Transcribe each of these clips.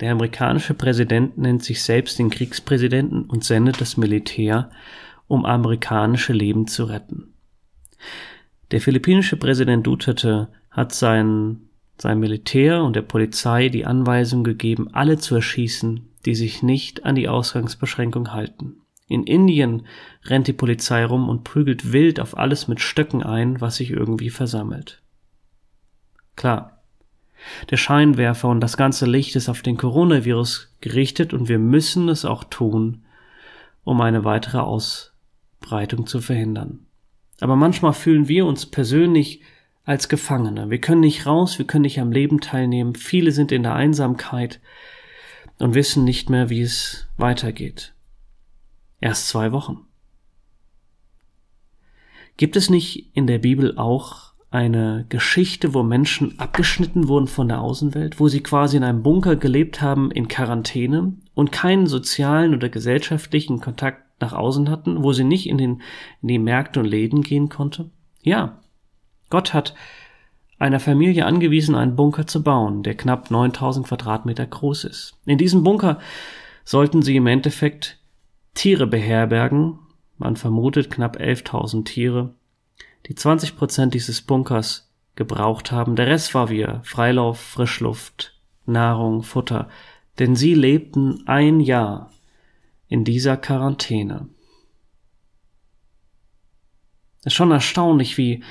Der amerikanische Präsident nennt sich selbst den Kriegspräsidenten und sendet das Militär, um amerikanische Leben zu retten. Der philippinische Präsident Duterte hat sein, sein Militär und der Polizei die Anweisung gegeben, alle zu erschießen, die sich nicht an die Ausgangsbeschränkung halten. In Indien rennt die Polizei rum und prügelt wild auf alles mit Stöcken ein, was sich irgendwie versammelt. Klar, der Scheinwerfer und das ganze Licht ist auf den Coronavirus gerichtet und wir müssen es auch tun, um eine weitere Ausbreitung zu verhindern. Aber manchmal fühlen wir uns persönlich als Gefangene. Wir können nicht raus, wir können nicht am Leben teilnehmen. Viele sind in der Einsamkeit und wissen nicht mehr, wie es weitergeht. Erst zwei Wochen. Gibt es nicht in der Bibel auch eine Geschichte, wo Menschen abgeschnitten wurden von der Außenwelt, wo sie quasi in einem Bunker gelebt haben in Quarantäne und keinen sozialen oder gesellschaftlichen Kontakt nach außen hatten, wo sie nicht in, den, in die Märkte und Läden gehen konnte? Ja, Gott hat einer Familie angewiesen, einen Bunker zu bauen, der knapp 9000 Quadratmeter groß ist. In diesem Bunker sollten sie im Endeffekt Tiere beherbergen, man vermutet knapp 11.000 Tiere, die 20 Prozent dieses Bunkers gebraucht haben. Der Rest war wir Freilauf, Frischluft, Nahrung, Futter, denn sie lebten ein Jahr in dieser Quarantäne. Es ist schon erstaunlich, wie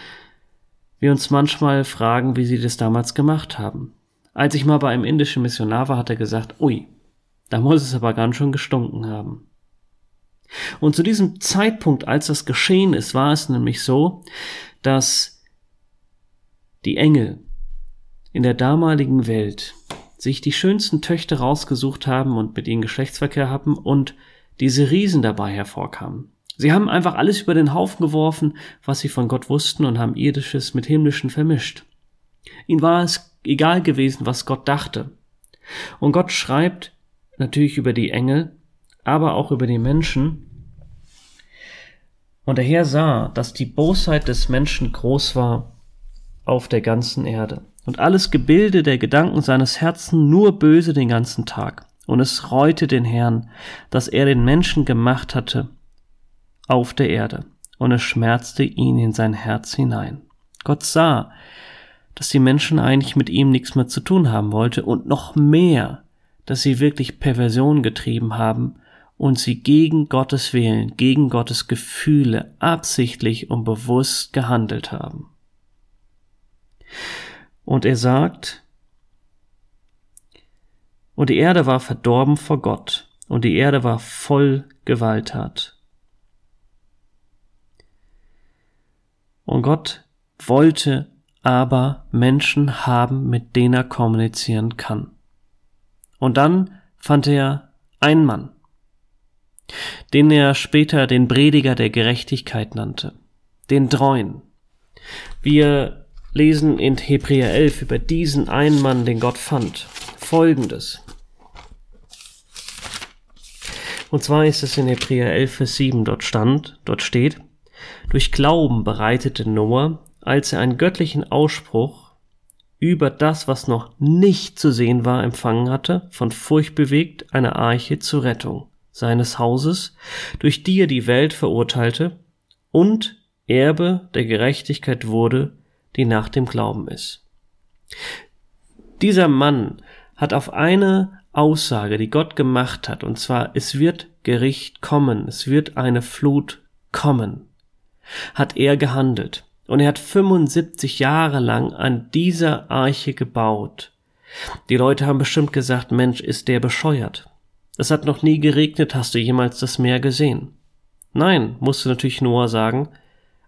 wir uns manchmal fragen, wie sie das damals gemacht haben. Als ich mal bei einem indischen Missionar war, hat er gesagt, ui, da muss es aber ganz schön gestunken haben. Und zu diesem Zeitpunkt, als das geschehen ist, war es nämlich so, dass die Engel in der damaligen Welt sich die schönsten Töchter rausgesucht haben und mit ihnen Geschlechtsverkehr haben und diese Riesen dabei hervorkamen. Sie haben einfach alles über den Haufen geworfen, was sie von Gott wussten und haben irdisches mit himmlischen vermischt. Ihnen war es egal gewesen, was Gott dachte. Und Gott schreibt natürlich über die Engel, aber auch über die Menschen. Und der Herr sah, dass die Bosheit des Menschen groß war auf der ganzen Erde und alles Gebilde der Gedanken seines Herzens nur böse den ganzen Tag. Und es reute den Herrn, dass er den Menschen gemacht hatte auf der Erde, und es schmerzte ihn in sein Herz hinein. Gott sah, dass die Menschen eigentlich mit ihm nichts mehr zu tun haben wollte und noch mehr, dass sie wirklich Perversion getrieben haben und sie gegen Gottes Willen, gegen Gottes Gefühle absichtlich und bewusst gehandelt haben. Und er sagt, und die Erde war verdorben vor Gott, und die Erde war voll Gewalttat. Und Gott wollte aber Menschen haben, mit denen er kommunizieren kann. Und dann fand er einen Mann, den er später den Prediger der Gerechtigkeit nannte, den Treuen. Wir lesen in Hebräer 11 über diesen einen Mann, den Gott fand, folgendes. Und zwar ist es in Hebräer 11, Vers 7 dort stand, dort steht, durch Glauben bereitete Noah, als er einen göttlichen Ausspruch über das, was noch nicht zu sehen war, empfangen hatte, von Furcht bewegt, eine Arche zur Rettung seines Hauses, durch die er die Welt verurteilte und Erbe der Gerechtigkeit wurde, die nach dem Glauben ist. Dieser Mann hat auf eine Aussage, die Gott gemacht hat, und zwar, es wird Gericht kommen, es wird eine Flut kommen, hat er gehandelt. Und er hat 75 Jahre lang an dieser Arche gebaut. Die Leute haben bestimmt gesagt, Mensch, ist der bescheuert. Es hat noch nie geregnet, hast du jemals das Meer gesehen? Nein, musste natürlich Noah sagen,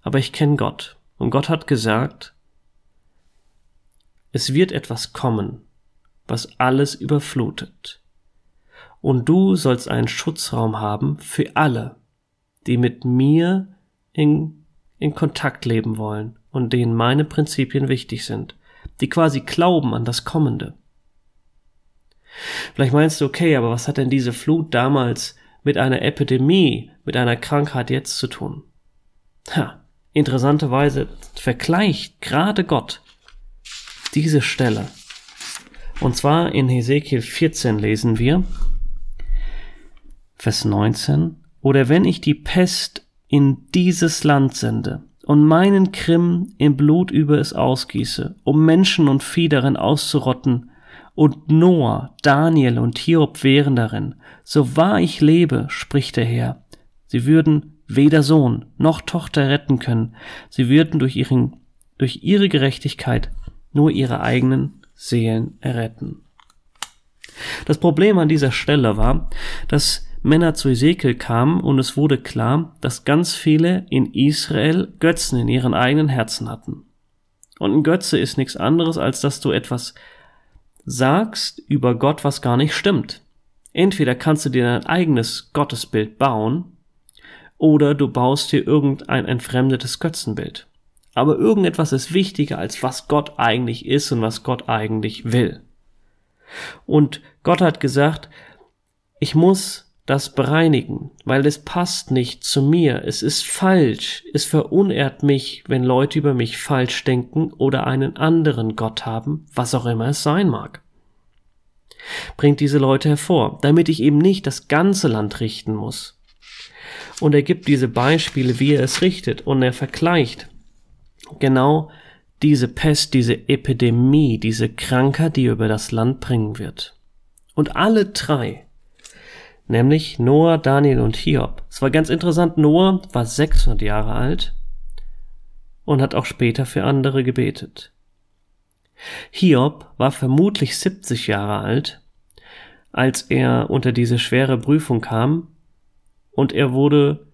aber ich kenne Gott. Und Gott hat gesagt, es wird etwas kommen, was alles überflutet. Und du sollst einen Schutzraum haben für alle, die mit mir in, in Kontakt leben wollen und denen meine Prinzipien wichtig sind, die quasi glauben an das Kommende. Vielleicht meinst du, okay, aber was hat denn diese Flut damals mit einer Epidemie, mit einer Krankheit jetzt zu tun? Ha, interessanterweise vergleicht gerade Gott diese Stelle Und zwar in Hesekiel 14 lesen wir, Vers 19, oder wenn ich die Pest in dieses Land sende und meinen Krim in Blut über es ausgieße, um Menschen und Vieh darin auszurotten, und Noah, Daniel und Hiob wären darin, so wahr ich lebe, spricht der Herr, sie würden weder Sohn noch Tochter retten können, sie würden durch, ihren, durch ihre Gerechtigkeit nur ihre eigenen Seelen erretten. Das Problem an dieser Stelle war, dass Männer zu Ezekiel kamen und es wurde klar, dass ganz viele in Israel Götzen in ihren eigenen Herzen hatten. Und ein Götze ist nichts anderes, als dass du etwas sagst über Gott, was gar nicht stimmt. Entweder kannst du dir dein eigenes Gottesbild bauen, oder du baust dir irgendein entfremdetes Götzenbild. Aber irgendetwas ist wichtiger, als was Gott eigentlich ist und was Gott eigentlich will. Und Gott hat gesagt, ich muss das bereinigen, weil es passt nicht zu mir, es ist falsch, es verunehrt mich, wenn Leute über mich falsch denken oder einen anderen Gott haben, was auch immer es sein mag. Bringt diese Leute hervor, damit ich eben nicht das ganze Land richten muss. Und er gibt diese Beispiele, wie er es richtet, und er vergleicht genau diese Pest, diese Epidemie, diese Krankheit, die er über das Land bringen wird. Und alle drei nämlich Noah, Daniel und Hiob. Es war ganz interessant, Noah war 600 Jahre alt und hat auch später für andere gebetet. Hiob war vermutlich 70 Jahre alt, als er unter diese schwere Prüfung kam und er wurde,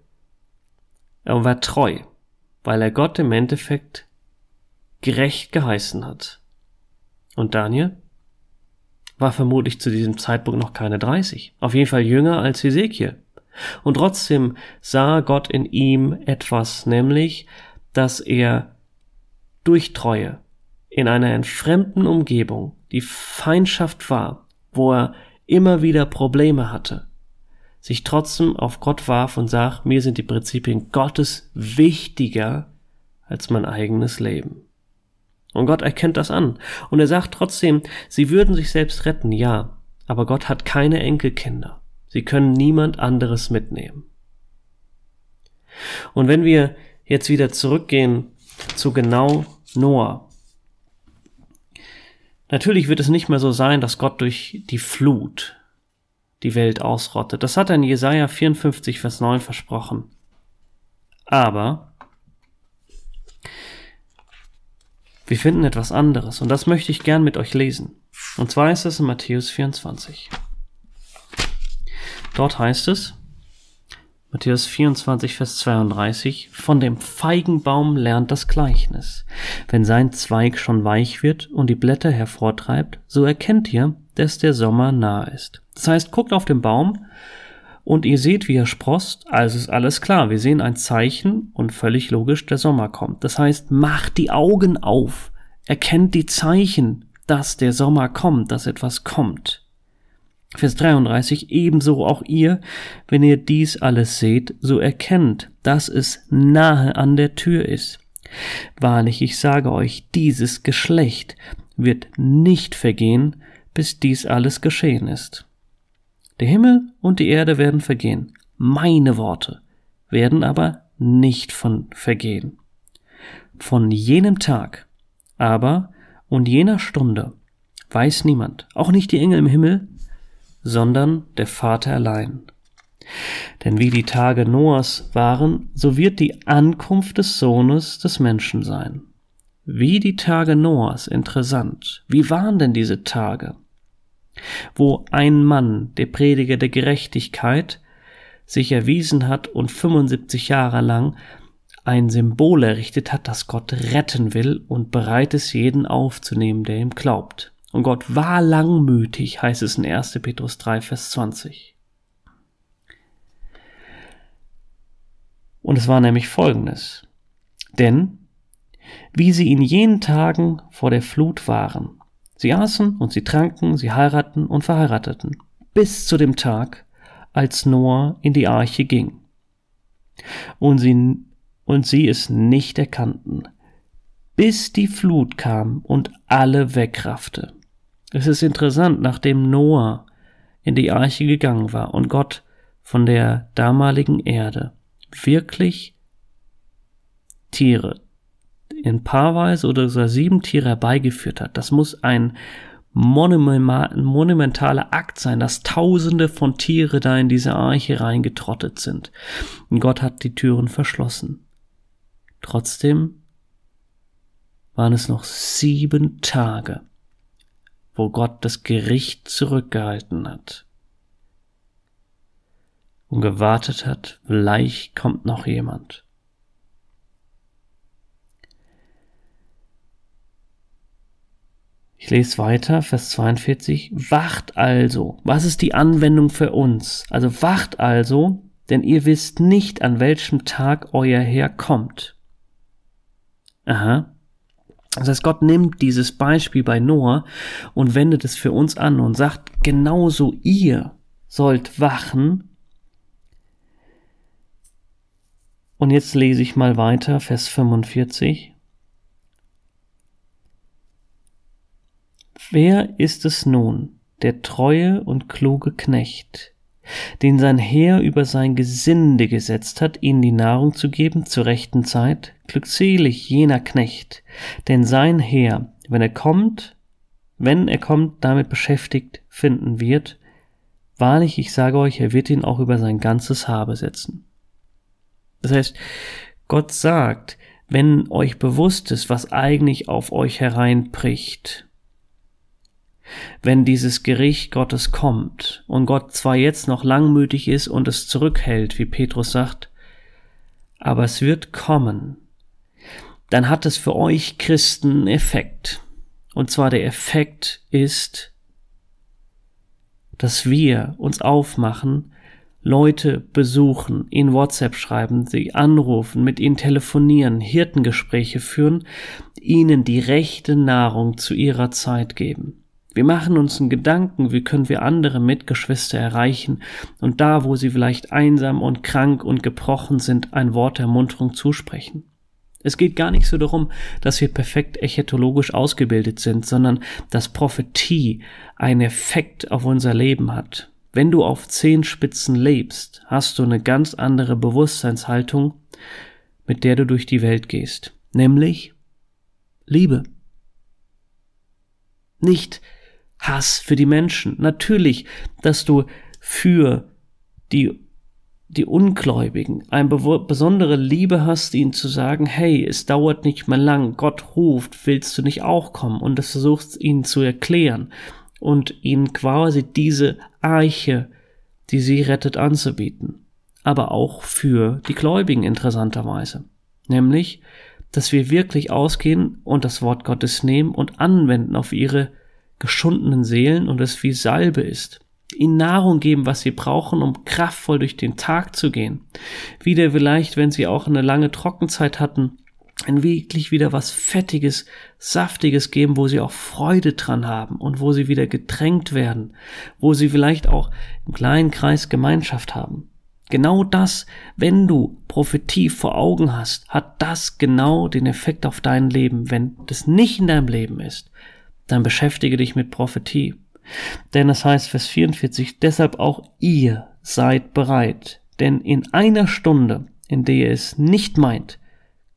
er war treu, weil er Gott im Endeffekt gerecht geheißen hat. Und Daniel? War vermutlich zu diesem Zeitpunkt noch keine 30. Auf jeden Fall jünger als Ezekiel. Und trotzdem sah Gott in ihm etwas, nämlich, dass er durch Treue in einer entfremden Umgebung, die Feindschaft war, wo er immer wieder Probleme hatte, sich trotzdem auf Gott warf und sagt, mir sind die Prinzipien Gottes wichtiger als mein eigenes Leben. Und Gott erkennt das an. Und er sagt trotzdem, sie würden sich selbst retten, ja, aber Gott hat keine Enkelkinder. Sie können niemand anderes mitnehmen. Und wenn wir jetzt wieder zurückgehen zu genau Noah, natürlich wird es nicht mehr so sein, dass Gott durch die Flut die Welt ausrottet. Das hat er in Jesaja 54, Vers 9 versprochen. Aber Wir finden etwas anderes und das möchte ich gern mit euch lesen. Und zwar ist es in Matthäus 24. Dort heißt es, Matthäus 24, Vers 32, von dem Feigenbaum lernt das Gleichnis. Wenn sein Zweig schon weich wird und die Blätter hervortreibt, so erkennt ihr, dass der Sommer nahe ist. Das heißt, guckt auf den Baum und ihr seht, wie er sprost, also ist alles klar. Wir sehen ein Zeichen und völlig logisch, der Sommer kommt. Das heißt, macht die Augen auf, erkennt die Zeichen, dass der Sommer kommt, dass etwas kommt. Vers 33, ebenso auch ihr, wenn ihr dies alles seht, so erkennt, dass es nahe an der Tür ist. Wahrlich, ich sage euch, dieses Geschlecht wird nicht vergehen, bis dies alles geschehen ist. Der Himmel und die Erde werden vergehen, meine Worte werden aber nicht von vergehen. Von jenem Tag aber und jener Stunde weiß niemand, auch nicht die Engel im Himmel, sondern der Vater allein. Denn wie die Tage Noahs waren, so wird die Ankunft des Sohnes des Menschen sein. Wie die Tage Noahs, interessant. Wie waren denn diese Tage? Wo ein Mann, der Prediger der Gerechtigkeit, sich erwiesen hat und 75 Jahre lang ein Symbol errichtet hat, das Gott retten will und bereit ist, jeden aufzunehmen, der ihm glaubt. Und Gott war langmütig, heißt es in 1. Petrus 3, Vers 20. Und es war nämlich folgendes. Denn, wie sie in jenen Tagen vor der Flut waren, Sie aßen und sie tranken, sie heiraten und verheirateten, bis zu dem Tag, als Noah in die Arche ging. Und sie, und sie es nicht erkannten, bis die Flut kam und alle wegraffte. Es ist interessant, nachdem Noah in die Arche gegangen war und Gott von der damaligen Erde wirklich Tiere in paarweise oder sogar sieben Tiere herbeigeführt hat. Das muss ein monumentaler Akt sein, dass Tausende von Tiere da in diese Arche reingetrottet sind. Und Gott hat die Türen verschlossen. Trotzdem waren es noch sieben Tage, wo Gott das Gericht zurückgehalten hat und gewartet hat, vielleicht kommt noch jemand. Ich lese weiter, Vers 42. Wacht also. Was ist die Anwendung für uns? Also wacht also, denn ihr wisst nicht, an welchem Tag euer Herr kommt. Aha. Das heißt, Gott nimmt dieses Beispiel bei Noah und wendet es für uns an und sagt, genauso ihr sollt wachen. Und jetzt lese ich mal weiter, Vers 45. Wer ist es nun, der treue und kluge Knecht, den sein Heer über sein Gesinde gesetzt hat, ihnen die Nahrung zu geben zur rechten Zeit. Glückselig jener Knecht, denn sein Heer, wenn er kommt, wenn er kommt, damit beschäftigt finden wird. Wahrlich, ich sage euch, er wird ihn auch über sein ganzes Habe setzen. Das heißt, Gott sagt, wenn euch bewusst ist, was eigentlich auf euch hereinbricht, wenn dieses Gericht Gottes kommt und Gott zwar jetzt noch langmütig ist und es zurückhält, wie Petrus sagt, aber es wird kommen, dann hat es für euch Christen einen Effekt. Und zwar der Effekt ist, dass wir uns aufmachen, Leute besuchen, ihnen WhatsApp schreiben, sie anrufen, mit ihnen telefonieren, Hirtengespräche führen, ihnen die rechte Nahrung zu ihrer Zeit geben. Wir machen uns einen Gedanken, wie können wir andere Mitgeschwister erreichen und da, wo sie vielleicht einsam und krank und gebrochen sind, ein Wort der Ermunterung zusprechen. Es geht gar nicht so darum, dass wir perfekt echetologisch ausgebildet sind, sondern dass Prophetie einen Effekt auf unser Leben hat. Wenn du auf zehn Spitzen lebst, hast du eine ganz andere Bewusstseinshaltung, mit der du durch die Welt gehst, nämlich Liebe. Nicht Hass für die Menschen. Natürlich, dass du für die, die Ungläubigen eine besondere Liebe hast, ihnen zu sagen, hey, es dauert nicht mehr lang, Gott ruft, willst du nicht auch kommen? Und das versuchst ihnen zu erklären und ihnen quasi diese Eiche, die sie rettet, anzubieten. Aber auch für die Gläubigen interessanterweise. Nämlich, dass wir wirklich ausgehen und das Wort Gottes nehmen und anwenden auf ihre geschundenen Seelen und es wie Salbe ist. Ihnen Nahrung geben, was sie brauchen, um kraftvoll durch den Tag zu gehen. Wieder vielleicht, wenn sie auch eine lange Trockenzeit hatten, ein wirklich wieder was Fettiges, Saftiges geben, wo sie auch Freude dran haben und wo sie wieder getränkt werden, wo sie vielleicht auch im kleinen Kreis Gemeinschaft haben. Genau das, wenn du Prophetie vor Augen hast, hat das genau den Effekt auf dein Leben. Wenn das nicht in deinem Leben ist, dann beschäftige dich mit Prophetie. Denn es heißt Vers 44, deshalb auch ihr seid bereit, denn in einer Stunde, in der ihr es nicht meint,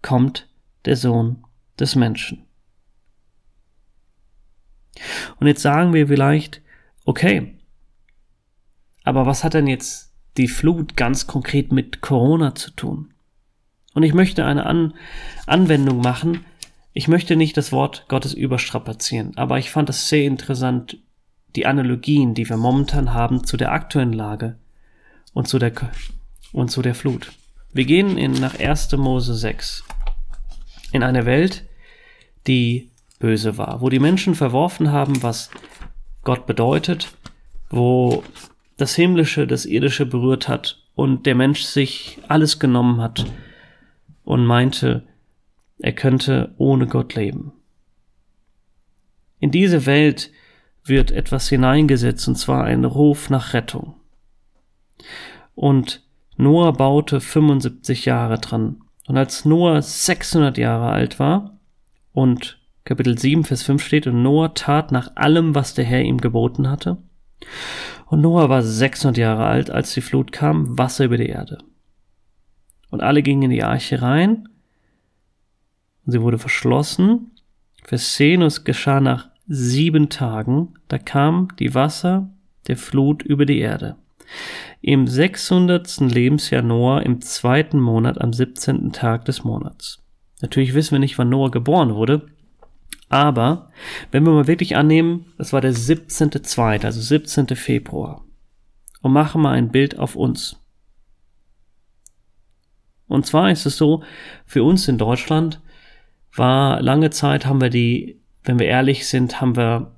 kommt der Sohn des Menschen. Und jetzt sagen wir vielleicht, okay, aber was hat denn jetzt die Flut ganz konkret mit Corona zu tun? Und ich möchte eine An Anwendung machen, ich möchte nicht das Wort Gottes überstrapazieren, aber ich fand es sehr interessant, die Analogien, die wir momentan haben zu der aktuellen Lage und zu der, und zu der Flut. Wir gehen in, nach 1. Mose 6 in eine Welt, die böse war, wo die Menschen verworfen haben, was Gott bedeutet, wo das Himmlische das Irdische berührt hat und der Mensch sich alles genommen hat und meinte, er könnte ohne Gott leben. In diese Welt wird etwas hineingesetzt, und zwar ein Ruf nach Rettung. Und Noah baute 75 Jahre dran. Und als Noah 600 Jahre alt war und Kapitel 7, Vers 5 steht, und Noah tat nach allem, was der Herr ihm geboten hatte. Und Noah war 600 Jahre alt, als die Flut kam, Wasser über die Erde. Und alle gingen in die Arche rein, und sie wurde verschlossen. Vers 10, und es geschah nach sieben Tagen, da kam die Wasser der Flut über die Erde. Im 600. Lebensjahr Noah im zweiten Monat am 17. Tag des Monats. Natürlich wissen wir nicht, wann Noah geboren wurde, aber wenn wir mal wirklich annehmen, das war der 17.2., also 17. Februar, und machen mal ein Bild auf uns. Und zwar ist es so, für uns in Deutschland war lange Zeit haben wir die, wenn wir ehrlich sind, haben wir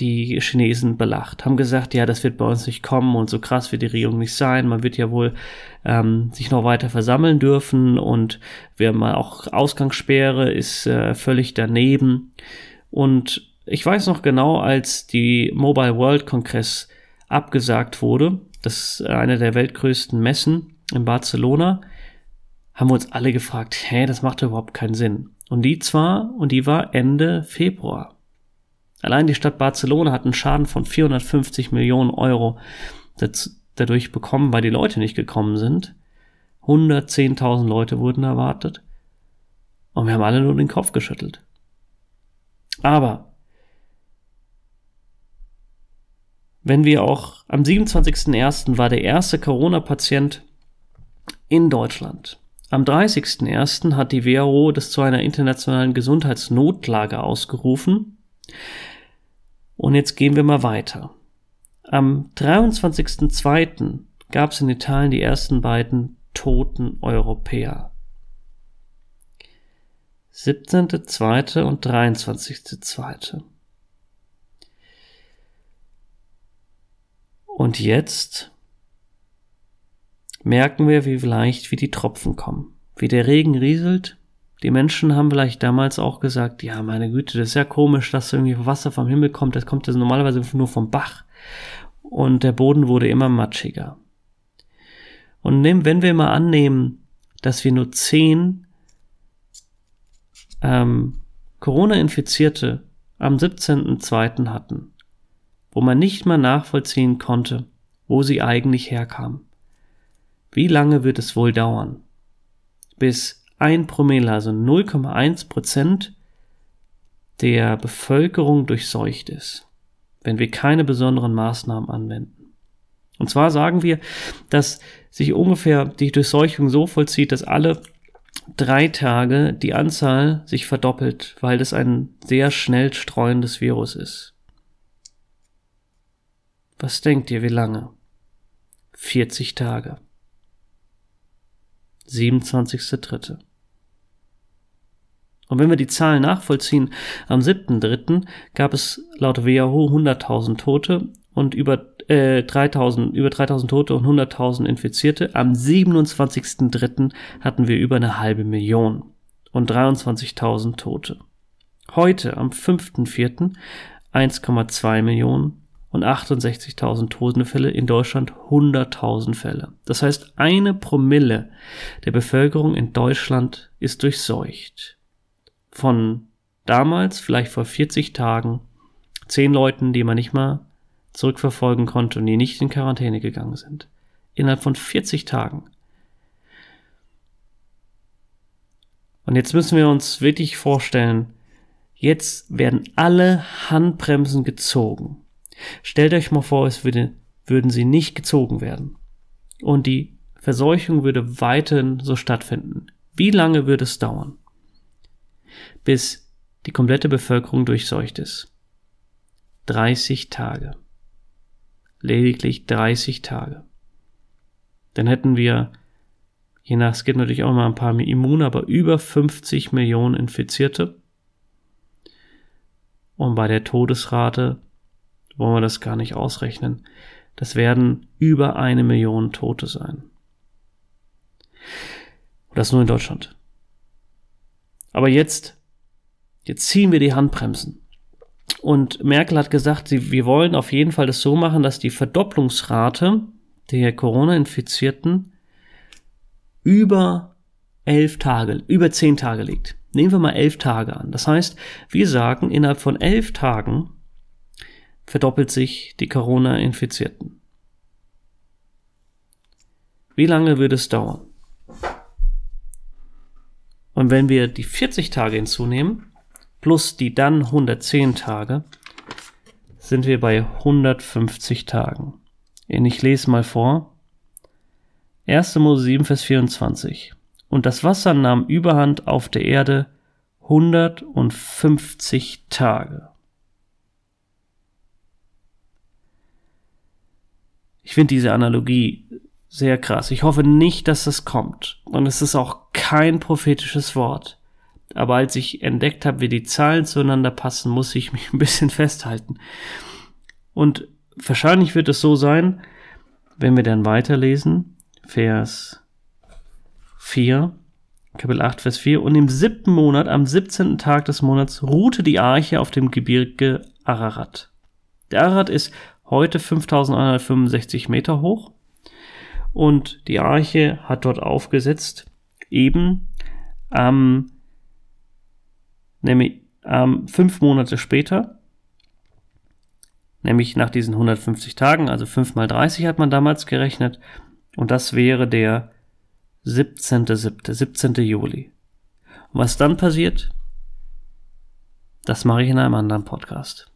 die Chinesen belacht, haben gesagt, ja, das wird bei uns nicht kommen und so krass wird die Regierung nicht sein. Man wird ja wohl ähm, sich noch weiter versammeln dürfen und wir haben auch Ausgangssperre ist äh, völlig daneben. Und ich weiß noch genau, als die Mobile World Kongress abgesagt wurde, das ist eine der weltgrößten Messen in Barcelona, haben wir uns alle gefragt, hä, das macht überhaupt keinen Sinn. Und die zwar, und die war Ende Februar. Allein die Stadt Barcelona hat einen Schaden von 450 Millionen Euro dadurch bekommen, weil die Leute nicht gekommen sind. 110.000 Leute wurden erwartet. Und wir haben alle nur den Kopf geschüttelt. Aber wenn wir auch am 27.01. war der erste Corona-Patient in Deutschland. Am 30.01. hat die WHO das zu einer internationalen Gesundheitsnotlage ausgerufen. Und jetzt gehen wir mal weiter. Am 23.02. gab es in Italien die ersten beiden toten Europäer. 17.02. und 23.02. Und jetzt merken wir, wie leicht wie die Tropfen kommen, wie der Regen rieselt die Menschen haben vielleicht damals auch gesagt, ja, meine Güte, das ist ja komisch, dass irgendwie Wasser vom Himmel kommt. Das kommt ja normalerweise nur vom Bach. Und der Boden wurde immer matschiger. Und wenn wir mal annehmen, dass wir nur zehn ähm, Corona-Infizierte am 17.02. hatten, wo man nicht mal nachvollziehen konnte, wo sie eigentlich herkamen. Wie lange wird es wohl dauern, bis 1 Promille, also 0,1 Prozent der Bevölkerung durchseucht ist, wenn wir keine besonderen Maßnahmen anwenden. Und zwar sagen wir, dass sich ungefähr die Durchseuchung so vollzieht, dass alle drei Tage die Anzahl sich verdoppelt, weil das ein sehr schnell streuendes Virus ist. Was denkt ihr, wie lange? 40 Tage. 27.3. Und wenn wir die Zahlen nachvollziehen, am 7.3. gab es laut WHO 100.000 Tote und über äh, 3000, über 3000 Tote und 100.000 Infizierte. Am 27.3. hatten wir über eine halbe Million und 23.000 Tote. Heute, am 5.4., 1,2 Millionen und 68.000 Todesfälle, in Deutschland 100.000 Fälle. Das heißt, eine Promille der Bevölkerung in Deutschland ist durchseucht von damals, vielleicht vor 40 Tagen, zehn Leuten, die man nicht mal zurückverfolgen konnte und die nicht in Quarantäne gegangen sind. Innerhalb von 40 Tagen. Und jetzt müssen wir uns wirklich vorstellen, jetzt werden alle Handbremsen gezogen. Stellt euch mal vor, es würde, würden sie nicht gezogen werden. Und die Verseuchung würde weiterhin so stattfinden. Wie lange würde es dauern? bis die komplette Bevölkerung durchseucht ist. 30 Tage. Lediglich 30 Tage. Dann hätten wir, je nach, es gibt natürlich auch mal ein paar Immun, aber über 50 Millionen Infizierte. Und bei der Todesrate wollen wir das gar nicht ausrechnen. Das werden über eine Million Tote sein. Und das nur in Deutschland. Aber jetzt, jetzt ziehen wir die Handbremsen. Und Merkel hat gesagt, sie, wir wollen auf jeden Fall das so machen, dass die Verdopplungsrate der Corona-Infizierten über elf Tage, über zehn Tage liegt. Nehmen wir mal elf Tage an. Das heißt, wir sagen, innerhalb von elf Tagen verdoppelt sich die Corona-Infizierten. Wie lange würde es dauern? Und wenn wir die 40 Tage hinzunehmen, plus die dann 110 Tage, sind wir bei 150 Tagen. Und ich lese mal vor. 1. Mose 7, Vers 24. Und das Wasser nahm Überhand auf der Erde 150 Tage. Ich finde diese Analogie sehr krass. Ich hoffe nicht, dass das kommt. Und es ist auch kein prophetisches Wort. Aber als ich entdeckt habe, wie die Zahlen zueinander passen, muss ich mich ein bisschen festhalten. Und wahrscheinlich wird es so sein, wenn wir dann weiterlesen, Vers 4, Kapitel 8, Vers 4, und im siebten Monat, am 17. Tag des Monats, ruhte die Arche auf dem Gebirge Ararat. Der Ararat ist heute 5165 Meter hoch und die Arche hat dort aufgesetzt, eben ähm, nämlich ähm, fünf Monate später, nämlich nach diesen 150 Tagen, also 5 mal 30 hat man damals gerechnet, und das wäre der 17.7., 17. Juli. Und was dann passiert, das mache ich in einem anderen Podcast.